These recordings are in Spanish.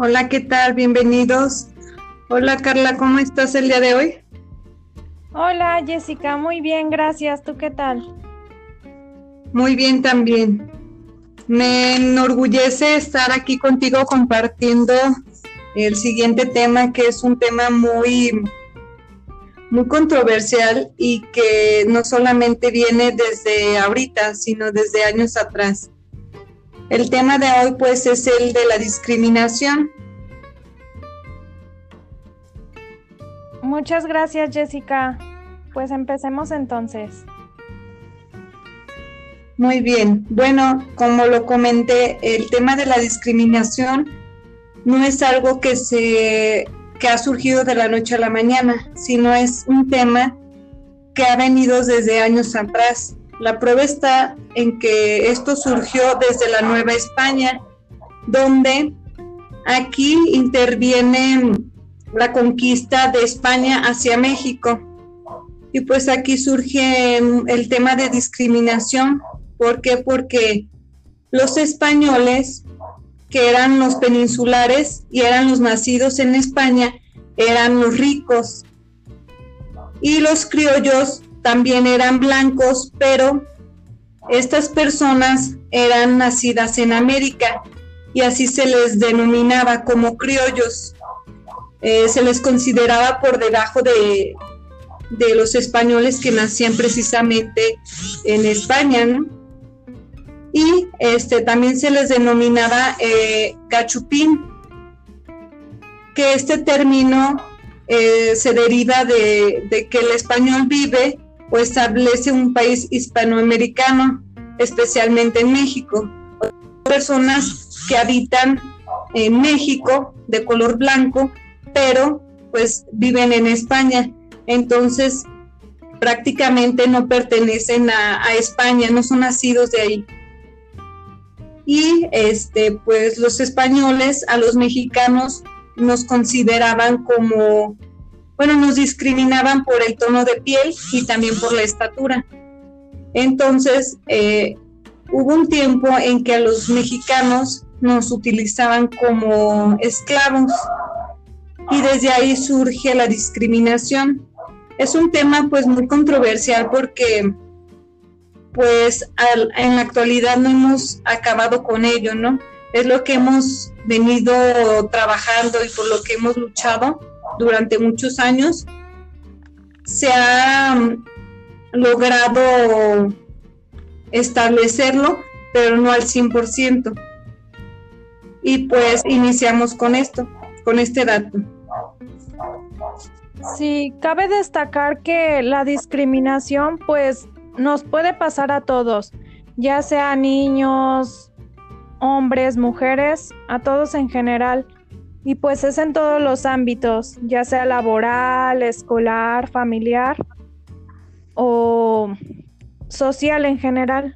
Hola, ¿qué tal? Bienvenidos. Hola Carla, ¿cómo estás el día de hoy? Hola Jessica, muy bien, gracias. ¿Tú qué tal? Muy bien también. Me enorgullece estar aquí contigo compartiendo el siguiente tema, que es un tema muy, muy controversial y que no solamente viene desde ahorita, sino desde años atrás. El tema de hoy pues es el de la discriminación. Muchas gracias Jessica. Pues empecemos entonces. Muy bien. Bueno, como lo comenté, el tema de la discriminación no es algo que se que ha surgido de la noche a la mañana, sino es un tema que ha venido desde años atrás. La prueba está en que esto surgió desde la Nueva España, donde aquí interviene la conquista de España hacia México. Y pues aquí surge el tema de discriminación. ¿Por qué? Porque los españoles, que eran los peninsulares y eran los nacidos en España, eran los ricos. Y los criollos también eran blancos, pero estas personas eran nacidas en América y así se les denominaba como criollos. Eh, se les consideraba por debajo de, de, los españoles que nacían precisamente en España, Y este, también se les denominaba eh, cachupín, que este término eh, se deriva de, de que el español vive o establece un país hispanoamericano, especialmente en México. Personas que habitan en México de color blanco, pero pues viven en España. Entonces, prácticamente no pertenecen a, España, no son nacidos de ahí. Y este, pues los españoles a los mexicanos nos consideraban como bueno, nos discriminaban por el tono de piel y también por la estatura. Entonces, eh, hubo un tiempo en que a los mexicanos nos utilizaban como esclavos y desde ahí surge la discriminación. Es un tema pues muy controversial porque pues en la actualidad no hemos acabado con ello, ¿no? Es lo que hemos venido trabajando y por lo que hemos luchado durante muchos años se ha mm, logrado establecerlo, pero no al 100%. Y pues iniciamos con esto, con este dato. Sí, cabe destacar que la discriminación pues nos puede pasar a todos, ya sea niños, hombres, mujeres, a todos en general. Y pues es en todos los ámbitos, ya sea laboral, escolar, familiar o social en general.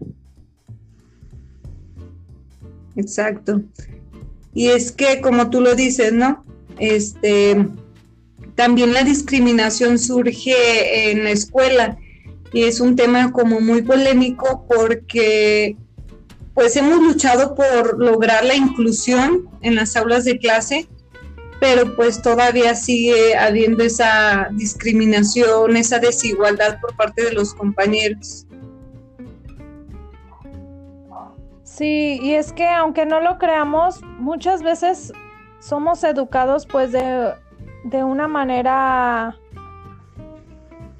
Exacto. Y es que, como tú lo dices, ¿no? Este, también la discriminación surge en la escuela y es un tema como muy polémico porque pues hemos luchado por lograr la inclusión en las aulas de clase, pero pues todavía sigue habiendo esa discriminación, esa desigualdad por parte de los compañeros. Sí, y es que aunque no lo creamos, muchas veces somos educados pues de, de una manera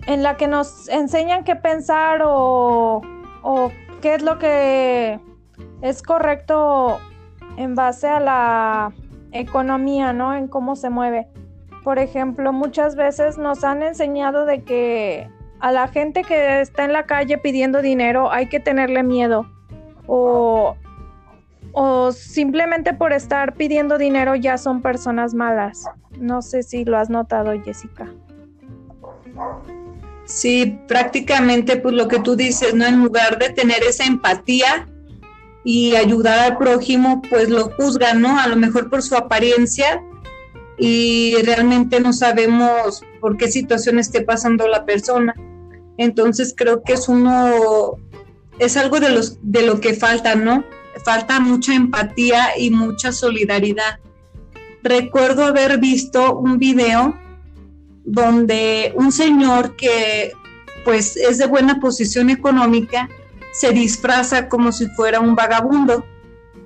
en la que nos enseñan qué pensar o, o qué es lo que es correcto en base a la economía, ¿no? En cómo se mueve. Por ejemplo, muchas veces nos han enseñado de que a la gente que está en la calle pidiendo dinero hay que tenerle miedo. O, o simplemente por estar pidiendo dinero ya son personas malas. No sé si lo has notado, Jessica. Sí, prácticamente pues lo que tú dices, ¿no? En lugar de tener esa empatía, y ayudar al prójimo, pues lo juzgan, ¿no? A lo mejor por su apariencia y realmente no sabemos por qué situación esté pasando la persona. Entonces creo que es uno, es algo de, los, de lo que falta, ¿no? Falta mucha empatía y mucha solidaridad. recuerdo haber visto un video donde un señor que pues es de buena posición económica se disfraza como si fuera un vagabundo.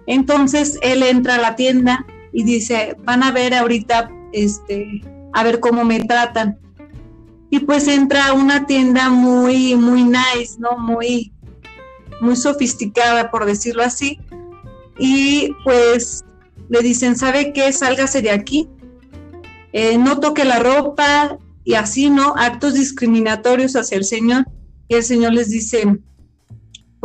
Entonces él entra a la tienda y dice, van a ver ahorita, este, a ver cómo me tratan. Y pues entra a una tienda muy, muy nice, ¿no? Muy, muy sofisticada, por decirlo así. Y pues le dicen, ¿sabe qué? Sálgase de aquí. Eh, no toque la ropa y así, ¿no? Actos discriminatorios hacia el Señor. Y el Señor les dice,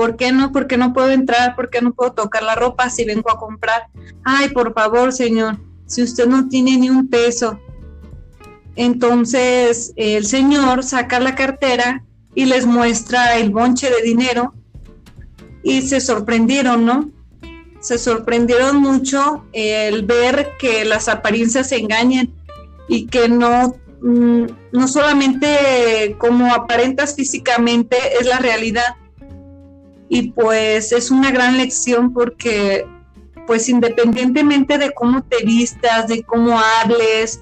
¿por qué no? ¿Por qué no puedo entrar? ¿Por qué no puedo tocar la ropa si vengo a comprar? Ay, por favor, Señor, si usted no tiene ni un peso. Entonces el Señor saca la cartera y les muestra el bonche de dinero y se sorprendieron, ¿no? Se sorprendieron mucho el ver que las apariencias se engañan y que no, mm, no solamente como aparentas físicamente es la realidad. Y pues es una gran lección porque pues independientemente de cómo te vistas, de cómo hables,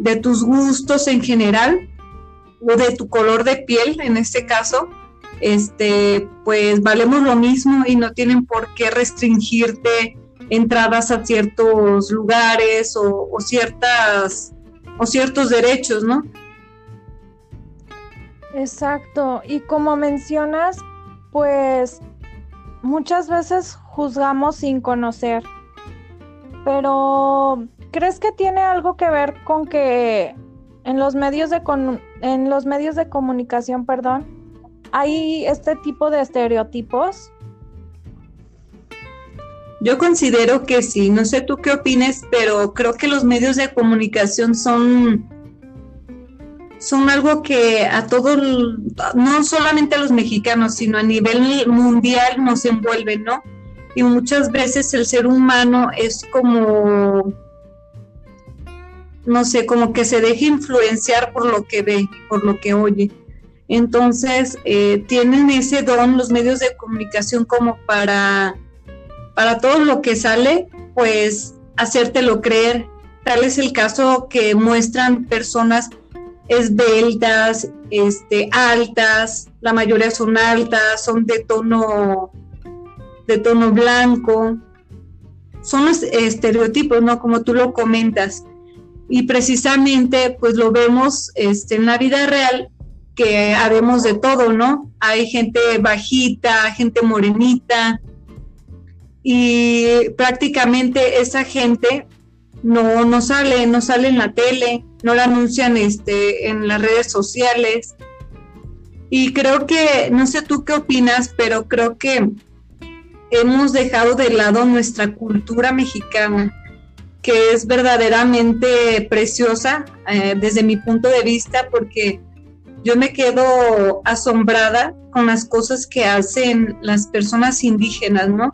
de tus gustos en general, o de tu color de piel en este caso, este, pues valemos lo mismo y no tienen por qué restringirte entradas a ciertos lugares o, ciertas o ciertos derechos, ¿no? Exacto. Y como mencionas, pues muchas veces juzgamos sin conocer. Pero ¿crees que tiene algo que ver con que en los medios de en los medios de comunicación, perdón, hay este tipo de estereotipos? Yo considero que sí, no sé tú qué opines, pero creo que los medios de comunicación son son algo que a todos, no solamente a los mexicanos, sino a nivel mundial nos envuelven, ¿no? Y muchas veces el ser humano es como, no sé, como que se deja influenciar por lo que ve, por lo que oye. Entonces, eh, tienen ese don los medios de comunicación como para, para todo lo que sale, pues hacértelo creer. Tal es el caso que muestran personas esbeltas, este, altas, la mayoría son altas, son de tono, de tono blanco. Son los estereotipos, ¿no? Como tú lo comentas. Y precisamente, pues lo vemos este, en la vida real que haremos de todo, ¿no? Hay gente bajita, gente morenita, y prácticamente esa gente no, no sale, no sale en la tele, no la anuncian este, en las redes sociales. Y creo que, no sé tú qué opinas, pero creo que hemos dejado de lado nuestra cultura mexicana, que es verdaderamente preciosa eh, desde mi punto de vista, porque yo me quedo asombrada con las cosas que hacen las personas indígenas, ¿no?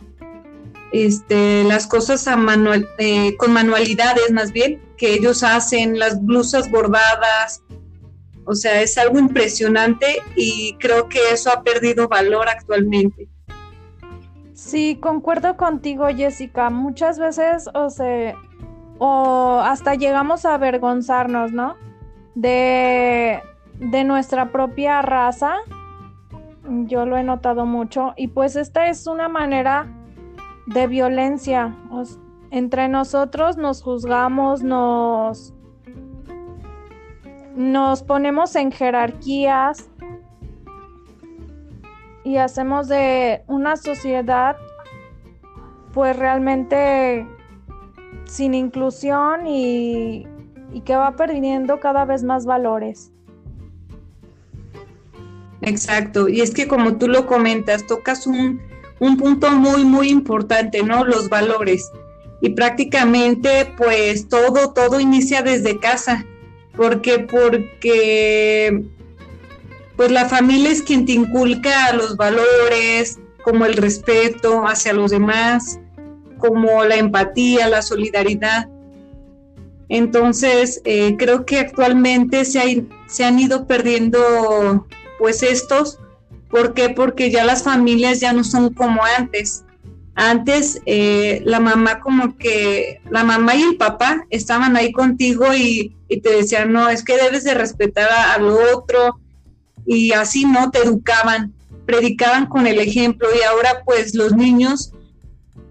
Este, las cosas a manual, eh, con manualidades más bien, que ellos hacen, las blusas bordadas, o sea, es algo impresionante y creo que eso ha perdido valor actualmente. Sí, concuerdo contigo, Jessica. Muchas veces, o sea, o hasta llegamos a avergonzarnos, ¿no? De, de nuestra propia raza. Yo lo he notado mucho. Y pues esta es una manera de violencia. Entre nosotros nos juzgamos, nos, nos ponemos en jerarquías y hacemos de una sociedad pues realmente sin inclusión y, y que va perdiendo cada vez más valores. Exacto, y es que como tú lo comentas, tocas un, punto muy, muy importante, ¿no? Los valores. Y prácticamente, pues todo, todo inicia desde casa. porque Porque, pues la familia es quien te inculca los valores, como el respeto hacia los demás, como la empatía, la solidaridad. Entonces, eh, creo que actualmente se, se han ido perdiendo pues estos, ¿por qué? Porque ya las familias ya no son como antes. Antes eh, la mamá como que, la mamá y el papá estaban ahí contigo y, te decían, no, es que debes de respetar al otro y así no, te educaban, predicaban con el ejemplo y ahora pues los niños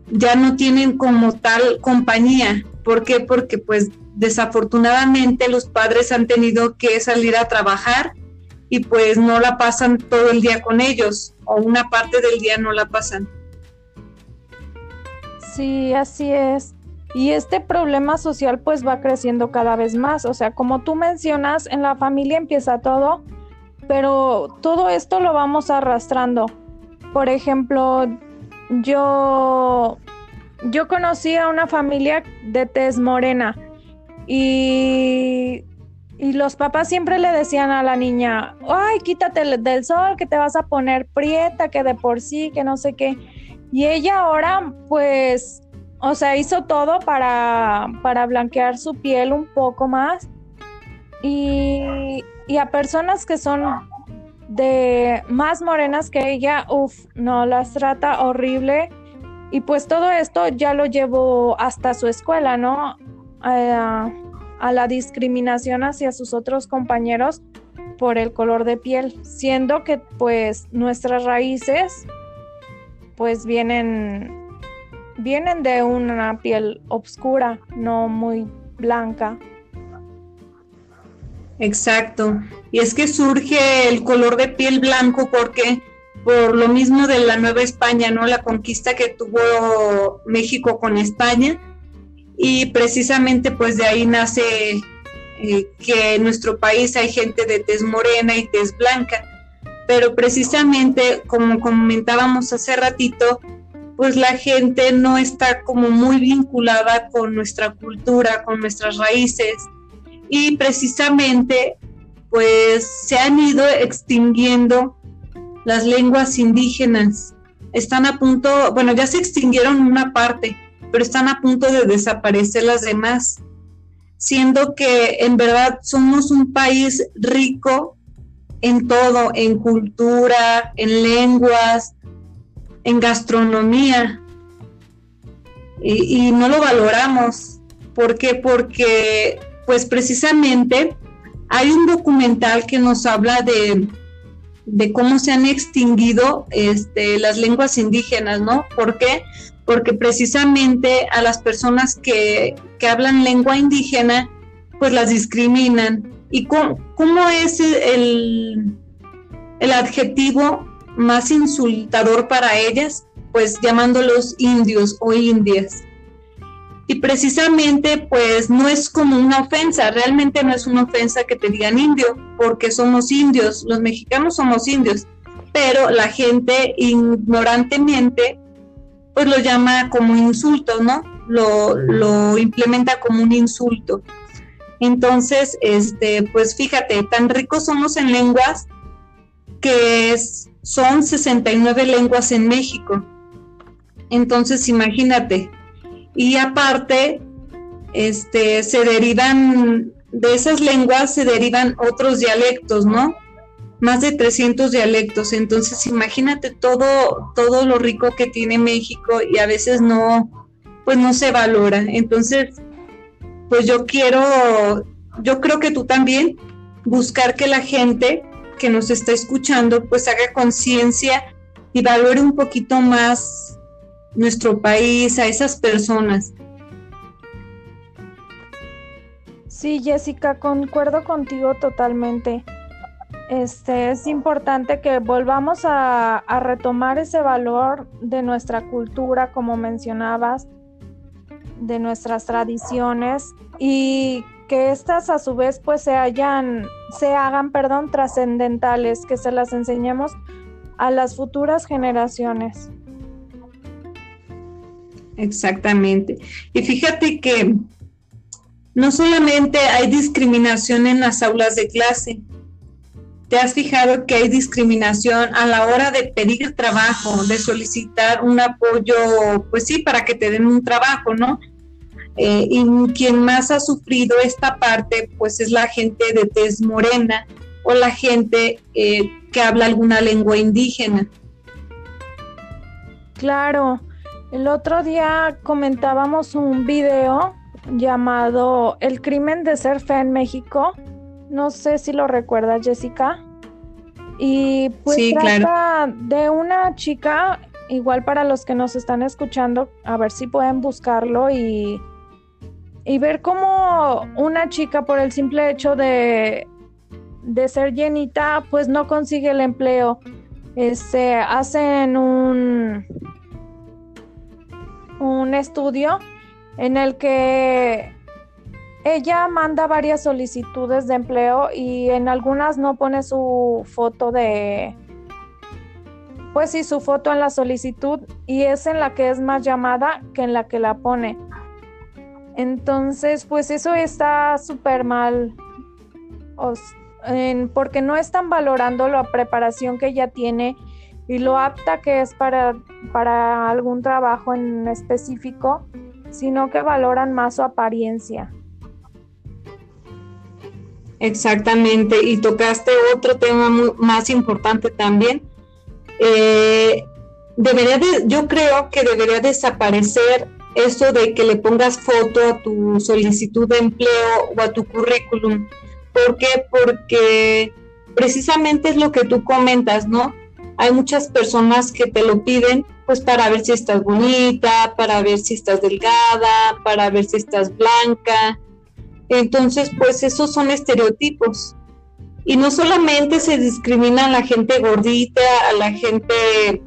ya no tienen como tal compañía. ¿Por qué? Porque pues desafortunadamente los padres han tenido que salir a trabajar y pues no la pasan todo el día con ellos o una parte del día no la pasan. Sí, así es. Y este problema social pues va creciendo cada vez más. O sea, como tú mencionas, en la familia empieza todo, pero todo esto lo vamos arrastrando. Por ejemplo, yo, yo conocí a una familia de tez morena y, y los papás siempre le decían a la niña, ay, quítate del sol, que te vas a poner prieta, que de por sí, que no sé qué. Y ella ahora, pues, o sea, hizo todo para, para blanquear su piel un poco más. Y, y a personas que son de más morenas que ella, uff, no, las trata horrible. Y pues todo esto ya lo llevó hasta su escuela, ¿no? a la discriminación hacia sus otros compañeros por el color de piel, siendo que pues nuestras raíces pues vienen, vienen de una piel oscura, no muy blanca. Exacto. Y es que surge el color de piel blanco porque por lo mismo de la Nueva España, ¿no? La conquista que tuvo México con España y precisamente pues de ahí nace eh, que en nuestro país hay gente de tez morena y tez blanca pero precisamente como comentábamos hace ratito, pues la gente no está como muy vinculada con nuestra cultura, con nuestras raíces y precisamente pues se han ido extinguiendo las lenguas indígenas. Están a punto, bueno, ya se extinguieron una parte, pero están a punto de desaparecer las demás, siendo que en verdad somos un país rico en todo, en cultura, en lenguas, en gastronomía. Y, no lo valoramos. ¿Por qué? Porque, pues precisamente, hay un documental que nos habla de, de cómo se han extinguido este, las lenguas indígenas, ¿no? ¿Por qué? Porque precisamente a las personas que, que hablan lengua indígena, pues las discriminan, ¿Y cómo, es el, el adjetivo más insultador para ellas? Pues llamándolos indios o indias. Y precisamente, pues no es como una ofensa, realmente no es una ofensa que te digan indio, porque somos indios, los mexicanos somos indios, pero la gente ignorantemente, pues lo llama como insulto, ¿no? Lo, lo implementa como un insulto. Entonces, este, pues fíjate, tan ricos somos en lenguas que son 69 lenguas en México. Entonces, imagínate. Y aparte, este, se derivan, de esas lenguas se derivan otros dialectos, ¿no? Más de 300 dialectos. Entonces, imagínate todo, todo lo rico que tiene México y a veces no, pues no se valora. Entonces, pues yo quiero, yo creo que tú también, buscar que la gente que nos está escuchando pues haga conciencia y valore un poquito más nuestro país, a esas personas. Sí, Jessica, concuerdo contigo totalmente. Este es importante que volvamos a, a retomar ese valor de nuestra cultura, como mencionabas, de nuestras tradiciones y que estas a su vez pues se hayan se hagan, perdón, trascendentales, que se las enseñemos a las futuras generaciones. Exactamente. Y fíjate que no solamente hay discriminación en las aulas de clase, ¿Te has fijado que hay discriminación a la hora de pedir trabajo, de solicitar un apoyo, pues sí, para que te den un trabajo, ¿no? Eh, y quien más ha sufrido esta parte, pues es la gente de tez morena o la gente eh, que habla alguna lengua indígena. Claro, El otro día comentábamos un video llamado El crimen de ser fe en México. No sé si lo recuerdas, Jessica. Y pues trata de una chica, igual para los que nos están escuchando, a ver si pueden buscarlo y, y ver cómo una chica por el simple hecho de, de ser llenita, pues no consigue el empleo. Este, hacen un, un estudio en el que ella manda varias solicitudes de empleo y en algunas no pone su foto de, pues sí, su foto en la solicitud y es en la que es más llamada que en la que la pone. Entonces, pues eso está súper mal, porque no están valorando la preparación que ella tiene y lo apta que es para, para algún trabajo en específico, sino que valoran más su apariencia. Exactamente, y tocaste otro tema más importante también. Eh, debería de, yo creo que debería desaparecer eso de que le pongas foto a tu solicitud de empleo o a tu currículum. ¿Por qué? Porque precisamente es lo que tú comentas, ¿no? Hay muchas personas que te lo piden pues para ver si estás bonita, para ver si estás delgada, para ver si estás blanca. Entonces, pues esos son estereotipos. Y no solamente se discrimina a la gente gordita, a la gente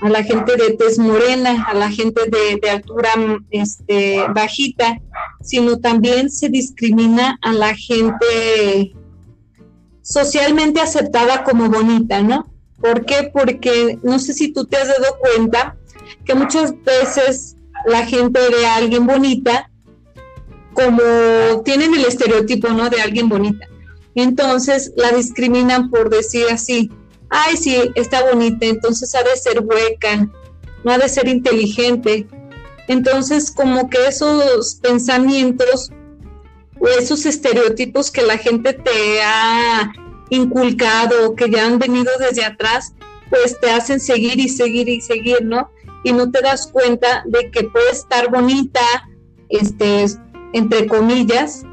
a la gente de tez morena, a la gente de, altura este, bajita, sino también se discrimina a la gente socialmente aceptada como bonita, ¿no? ¿Por qué? Porque no sé si tú te has dado cuenta que muchas veces la gente ve a alguien bonita como tienen el estereotipo, ¿no? De alguien bonita. Entonces la discriminan por decir así, ay, sí, está bonita, entonces ha de ser hueca, no ha de ser inteligente. Entonces, como que esos pensamientos o esos estereotipos que la gente te ha inculcado, que ya han venido desde atrás, pues te hacen seguir y seguir y seguir, ¿no? Y no te das cuenta de que puede estar bonita, este, entre comillas,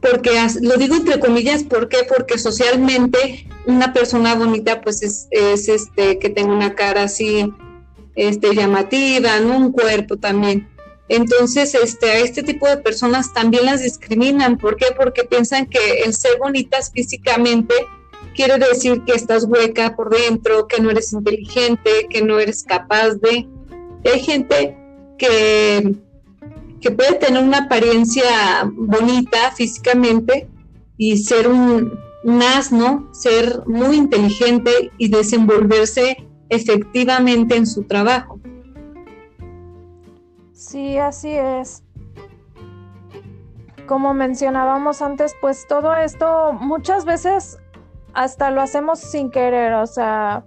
porque lo digo entre comillas, ¿por qué? Porque socialmente una persona bonita pues es, es, este que tenga una cara así este llamativa, ¿no? un cuerpo también. Entonces, este, a este tipo de personas también las discriminan. ¿Por qué? Porque piensan que el ser bonitas físicamente quiere decir que estás hueca por dentro, que no eres inteligente, que no eres capaz de. Hay gente que, que puede tener una apariencia bonita físicamente y ser un, asno, ser muy inteligente y desenvolverse efectivamente en su trabajo. Sí, así es. Como mencionábamos antes, pues todo esto muchas veces hasta lo hacemos sin querer, o sea,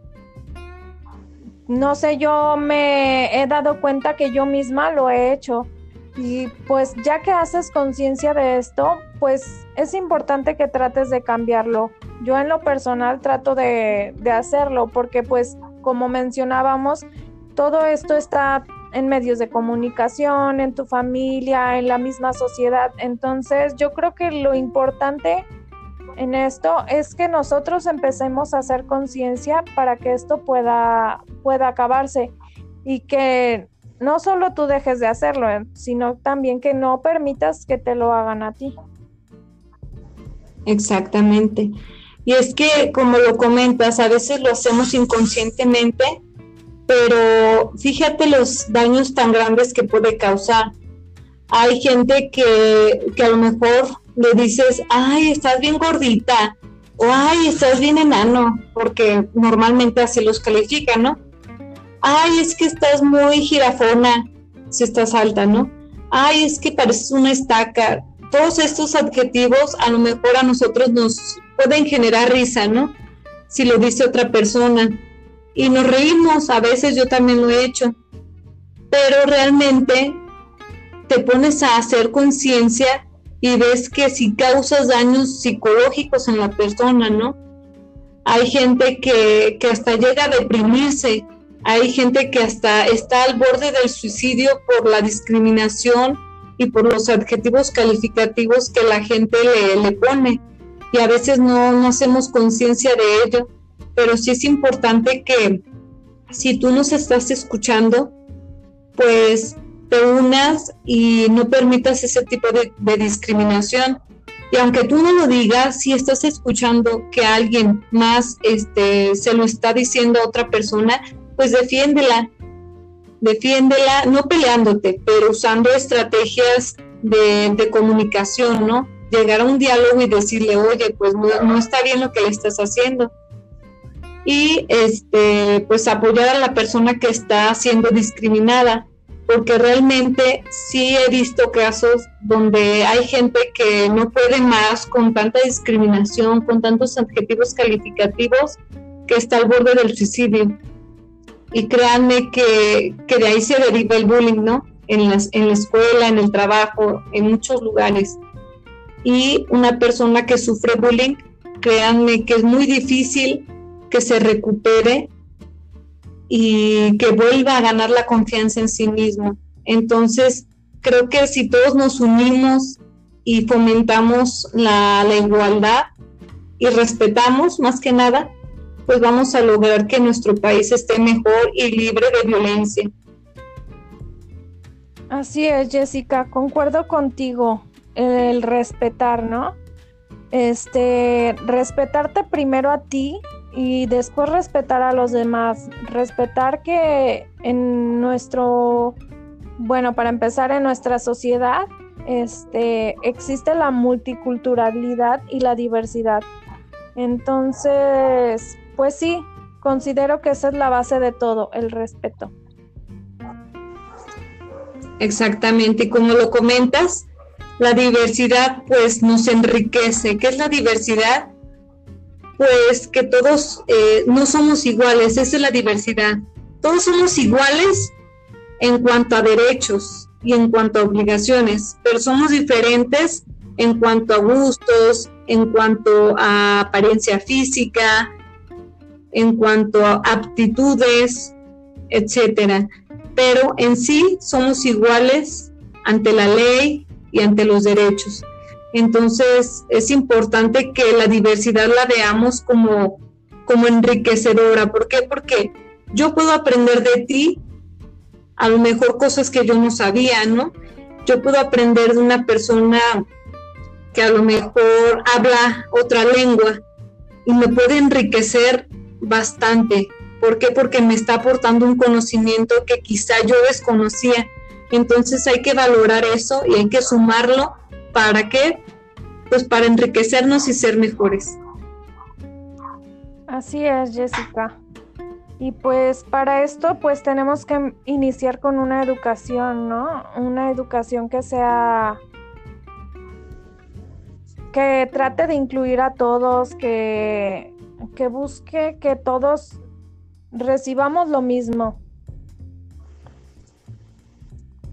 no sé, yo me he dado cuenta que yo misma lo he hecho. Y pues ya que haces conciencia de esto, pues es importante que trates de cambiarlo. Yo en lo personal trato de, de hacerlo porque pues como mencionábamos, todo esto está en medios de comunicación, en tu familia, en la misma sociedad. Entonces, yo creo que lo importante en esto es que nosotros empecemos a hacer conciencia para que esto pueda, pueda acabarse y que no solo tú dejes de hacerlo, eh, sino también que no permitas que te lo hagan a ti. Exactamente. Y es que, como lo comentas, a veces lo hacemos inconscientemente pero fíjate los daños tan grandes que puede causar. Hay gente que, que a lo mejor le dices, ay, estás bien gordita, o ay, estás bien enano, porque normalmente así los califican, ¿no? Ay, es que estás muy girafona, si estás alta, ¿no? Ay, es que pareces una estaca. Todos estos adjetivos a lo mejor a nosotros nos pueden generar risa, ¿no? Si lo dice otra persona y nos reímos, a veces yo también lo he hecho, pero realmente te pones a hacer conciencia y ves que si causas daños psicológicos en la persona, ¿no? Hay gente que, que hasta llega a deprimirse hay gente que hasta está al borde del suicidio por la discriminación y por los adjetivos calificativos que la gente le, le pone. Y a veces no, no hacemos conciencia de ello, pero sí es importante que si tú nos estás escuchando, pues te unas y no permitas ese tipo de, de discriminación. Y aunque tú no lo digas, si estás escuchando que alguien más este, se lo está diciendo a otra persona, pues defiéndela, defiéndela, no peleándote, pero usando estrategias de, comunicación, ¿no? Llegar a un diálogo y decirle, oye, pues no, está bien lo que le estás haciendo. Y este, pues apoyar a la persona que está siendo discriminada, porque realmente sí he visto casos donde hay gente que no puede más con tanta discriminación, con tantos adjetivos calificativos, que está al borde del suicidio y créanme que, de ahí se deriva el bullying, ¿no? En, las, en la escuela, en el trabajo, en muchos lugares. Y una persona que sufre bullying, créanme que es muy difícil que se recupere y que vuelva a ganar la confianza en sí mismo. Entonces, creo que si todos nos unimos y fomentamos la, la igualdad y respetamos más que nada, pues vamos a lograr que nuestro país esté mejor y libre de violencia. Así es, Jessica, concuerdo contigo, el respetar, ¿no? Este, respetarte primero a ti y después respetar a los demás, respetar que en nuestro, bueno, para empezar en nuestra sociedad, este, existe la multiculturalidad y la diversidad. Entonces, pues sí, considero que esa es la base de todo, el respeto. Exactamente, como lo comentas, la diversidad pues nos enriquece. ¿Qué es la diversidad? Pues que todos eh, no somos iguales, esa es la diversidad. Todos somos iguales en cuanto a derechos y en cuanto a obligaciones, pero somos diferentes en cuanto a gustos, en cuanto a apariencia física, en cuanto a aptitudes, etcétera. Pero en sí somos iguales ante la ley y ante los derechos. Entonces es importante que la diversidad la veamos como, como enriquecedora. ¿Por qué? Porque yo puedo aprender de ti a lo mejor cosas que yo no sabía, ¿no? Yo puedo aprender de una persona que a lo mejor habla otra lengua y me puede enriquecer bastante. ¿Por qué? Porque me está aportando un conocimiento que quizá yo desconocía. Entonces hay que valorar eso y hay que sumarlo. ¿Para qué? Pues para enriquecernos y ser mejores. Así es, Jessica. Y pues para esto pues tenemos que iniciar con una educación, ¿no? Una educación que sea que trate de incluir a todos, que que busque que todos recibamos lo mismo.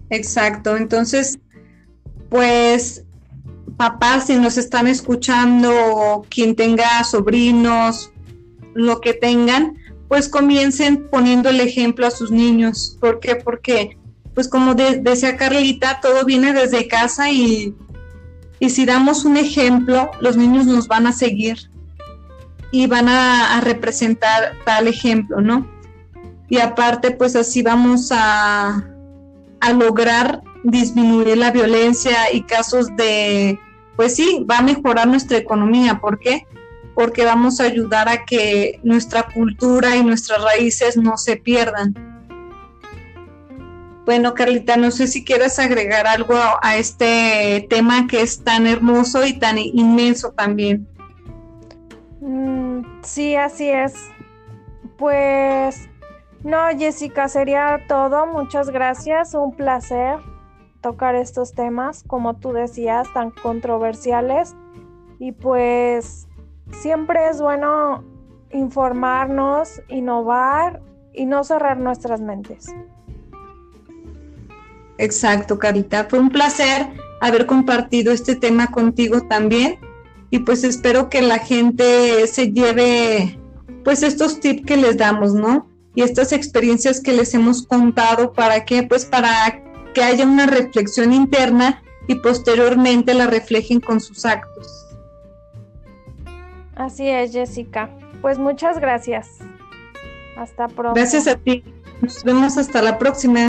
Exacto, entonces, pues papás, si nos están escuchando, quien tenga sobrinos, lo que tengan, pues comiencen poniendo el ejemplo a sus niños. ¿Por qué? Porque, pues como decía Carlita, todo viene desde casa y, y si damos un ejemplo, los niños nos van a seguir y van a, representar tal ejemplo, ¿no? Y aparte, pues así vamos a, a lograr disminuir la violencia y casos de, pues sí, va a mejorar nuestra economía. ¿Por qué? Porque vamos a ayudar a que nuestra cultura y nuestras raíces no se pierdan. Bueno, Carlita, no sé si quieres agregar algo a este tema que es tan hermoso y tan inmenso también. Mm, sí, así es. Pues no, Jessica, sería todo. Muchas gracias. Un placer tocar estos temas, como tú decías, tan controversiales. Y pues siempre es bueno informarnos, innovar y no cerrar nuestras mentes. Exacto, Carita. Fue un placer haber compartido este tema contigo también y pues espero que la gente se lleve pues estos tips que les damos, ¿no? y estas experiencias que les hemos contado, ¿para qué? Pues para que haya una reflexión interna y posteriormente la reflejen con sus actos. Así es, Jessica. Pues muchas gracias. Hasta pronto. Gracias a ti. Nos vemos hasta la próxima.